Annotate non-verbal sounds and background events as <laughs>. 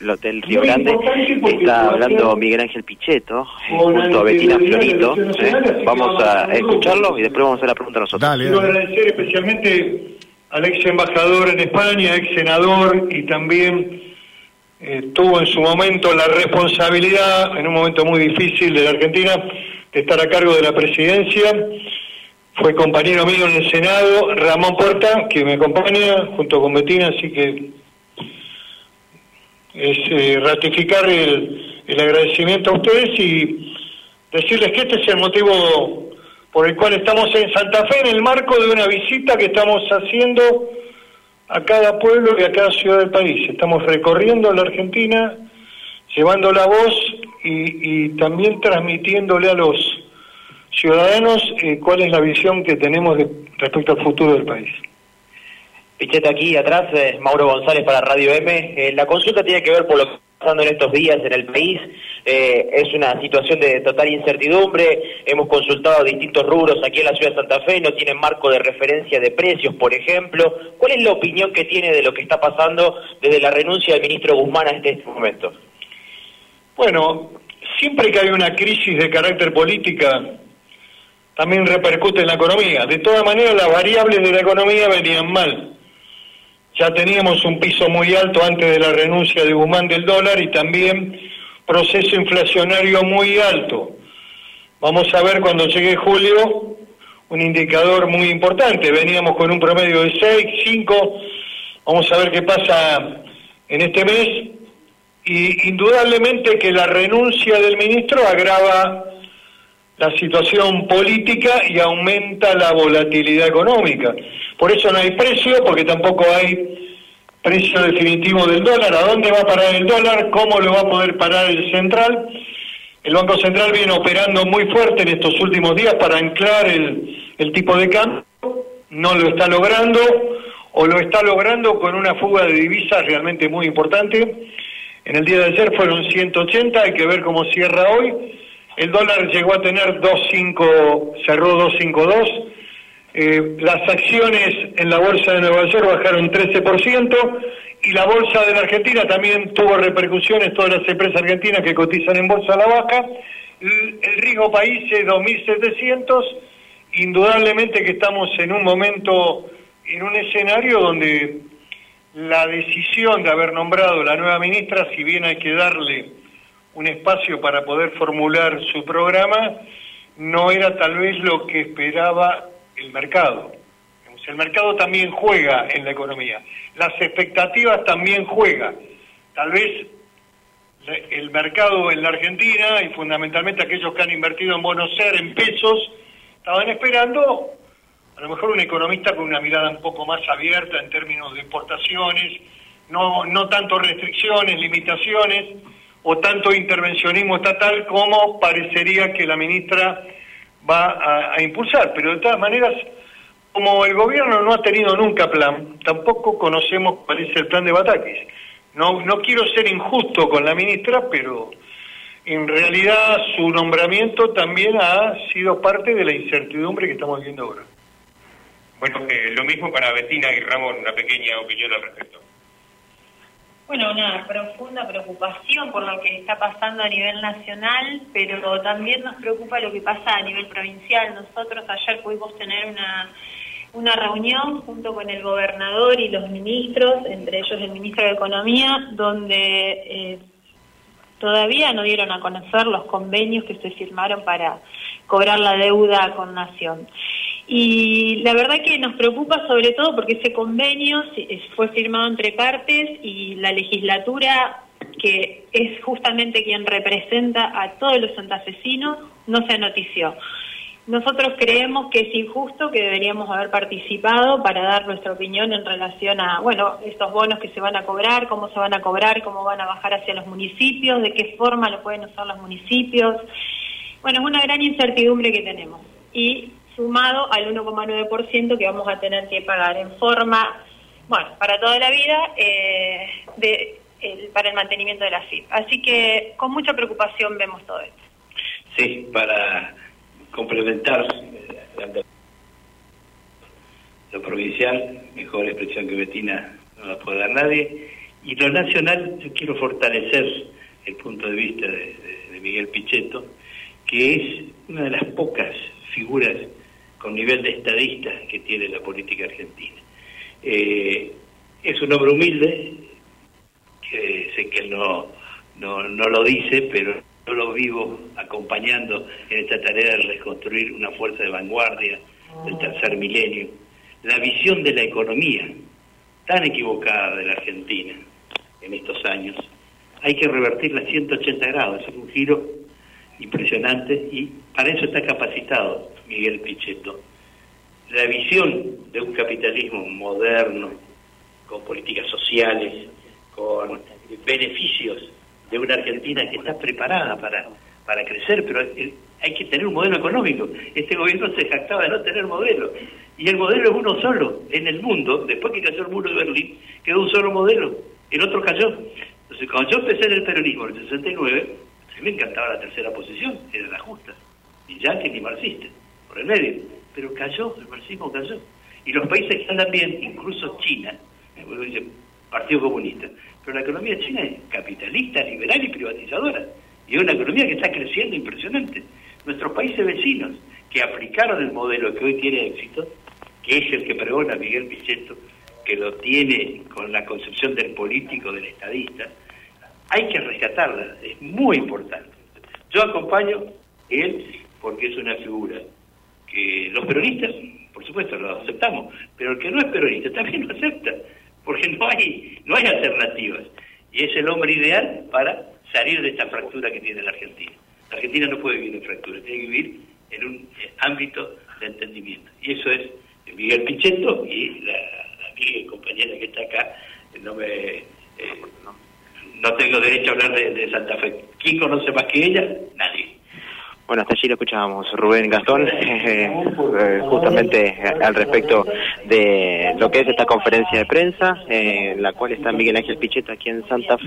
el Hotel Río Grande. Está hablando Miguel Ángel Pichetto, eh, junto a Betina Florito. ¿eh? Vamos a escucharlo y después vamos a hacer la pregunta a nosotros. Quiero agradecer especialmente al ex embajador en España, ex senador y también eh, tuvo en su momento la responsabilidad, en un momento muy difícil de la Argentina, de estar a cargo de la presidencia. Fue compañero mío en el Senado, Ramón Porta, que me acompaña junto con Betina, así que es eh, ratificar el, el agradecimiento a ustedes y decirles que este es el motivo por el cual estamos en Santa Fe en el marco de una visita que estamos haciendo a cada pueblo y a cada ciudad del país. Estamos recorriendo la Argentina, llevando la voz y, también transmitiéndole a los ciudadanos eh, cuál es la visión que tenemos de, respecto al futuro del país. Picheta aquí atrás, eh, Mauro González para Radio M. Eh, la consulta tiene que ver por lo que está pasando en estos días en el país. es una situación de total incertidumbre. Hemos consultado distintos rubros aquí en la ciudad de Santa Fe, no tienen marco de referencia de precios, por ejemplo. ¿Cuál es la opinión que tiene de lo que está pasando desde la renuncia del ministro Guzmán a este momento? Bueno, siempre que hay una crisis de carácter política, también repercute en la economía. De todas maneras, las variables de la economía venían mal. Ya teníamos un piso muy alto antes de la renuncia de Guzmán del dólar y también proceso inflacionario muy alto. Vamos a ver cuando llegue julio un indicador muy importante. Veníamos con un promedio de 6, 5. Vamos a ver qué pasa en este mes. Y indudablemente que la renuncia del ministro agrava la situación política y aumenta la volatilidad económica. Por eso no hay precio, porque tampoco hay precio definitivo del dólar. ¿A dónde va a parar el dólar? ¿Cómo lo va a poder parar el central? El Banco Central viene operando muy fuerte en estos últimos días para anclar el, el tipo de cambio. No lo está logrando o lo está logrando con una fuga de divisas realmente muy importante. En el día de ayer fueron 180, hay que ver cómo cierra hoy el dólar llegó a tener 2.5, cerró 2.52. Eh, las acciones en la bolsa de Nueva York bajaron 13% y la bolsa de la Argentina también tuvo repercusiones, todas las empresas argentinas que cotizan en bolsa a la baja. El, el riesgo país es 2.700. Indudablemente que estamos en un momento, en un escenario donde la decisión de haber nombrado la nueva ministra, si bien hay que darle un espacio para poder formular su programa, no era tal vez lo que esperaba el mercado. El mercado también juega en la economía, las expectativas también juegan. Tal vez el mercado en la Argentina y fundamentalmente aquellos que han invertido en bonos ser en pesos, estaban esperando a lo mejor un economista con una mirada un poco más abierta en términos de exportaciones, no, no tanto restricciones, limitaciones, o tanto intervencionismo estatal como parecería que la ministra va a, impulsar. Pero de todas maneras, como el gobierno no ha tenido nunca plan, tampoco conocemos cuál es el plan de Batakis. No, no quiero ser injusto con la ministra, pero en realidad su nombramiento también ha sido parte de la incertidumbre que estamos viendo ahora. Bueno, eh, lo mismo para Bettina y Ramón, una pequeña opinión al respecto. Bueno, una profunda preocupación por lo que está pasando a nivel nacional, pero también nos preocupa lo que pasa a nivel provincial. Nosotros ayer pudimos tener una, una reunión junto con el gobernador y los ministros, entre ellos el ministro de Economía, donde eh, todavía no dieron a conocer los convenios que se firmaron para cobrar la deuda con Nación. Y la verdad que nos preocupa sobre todo porque ese convenio fue firmado entre partes y la legislatura, que es justamente quien representa a todos los santafesinos, no se notició. Nosotros creemos que es injusto, que deberíamos haber participado para dar nuestra opinión en relación a, bueno, estos bonos que se van a cobrar, cómo se van a cobrar, cómo van a bajar hacia los municipios, de qué forma lo pueden usar los municipios. Bueno, es una gran incertidumbre que tenemos. Y sumado al 1,9% que vamos a tener que pagar en forma, bueno, para toda la vida, eh, de, para el mantenimiento de la FIP. Así que con mucha preocupación vemos todo esto. Sí, para complementar eh, lo provincial, mejor expresión que Betina no la puede dar nadie, Y lo nacional, yo quiero fortalecer el punto de vista de, Miguel Pichetto, que es una de las pocas figuras con nivel de estadista que tiene la política argentina. Eh, es un hombre humilde, que sé que no, no, no lo dice, pero yo lo vivo acompañando en esta tarea de reconstruir una fuerza de vanguardia del tercer milenio. La visión de la economía, tan equivocada de la Argentina en estos años, hay que revertirla a 180 grados, es un giro impresionante y para eso está capacitado Miguel Pichetto. La visión de un capitalismo moderno, con políticas sociales, con beneficios de una Argentina que está preparada para, para crecer, pero hay que tener un modelo económico. Este gobierno se jactaba de no tener modelo. Y el modelo es uno solo en el mundo. Después que cayó el muro de Berlín, quedó un solo modelo. El otro cayó. Entonces, cuando yo empecé en el peronismo en el 69, a mí me encantaba la tercera posición, era la justa. Y ya que ni marxista, por el medio. Pero cayó, el marxismo cayó. Y los países que andan bien, incluso China, el Partido Comunista, pero la economía china es capitalista, liberal y privatizadora. Y es una economía que está creciendo impresionante. Nuestros países vecinos, que aplicaron el modelo que hoy tiene éxito, que es el que pregona Miguel Pichetto, que lo tiene con la concepción del político, del estadista, hay que rescatarla, es muy importante. Yo acompaño él porque es una figura que los peronistas, por supuesto, lo aceptamos, pero el que no es peronista también lo acepta, porque no hay, no hay alternativas. Y es el hombre ideal para salir de esta fractura que tiene la Argentina. La Argentina no puede vivir en fractura, tiene que vivir en un eh, ámbito de entendimiento. Y eso es Miguel Pichetto y la, amiga y compañera que está acá, no me... Eh, no, tengo derecho a hablar de, Santa Fe. ¿Quién conoce más que ella? Bueno, hasta allí lo escuchábamos, Rubén Gastón, <laughs> eh, justamente al respecto de lo que es esta conferencia de prensa, en la cual está Miguel Ángel Pichetto aquí en Santa Fe.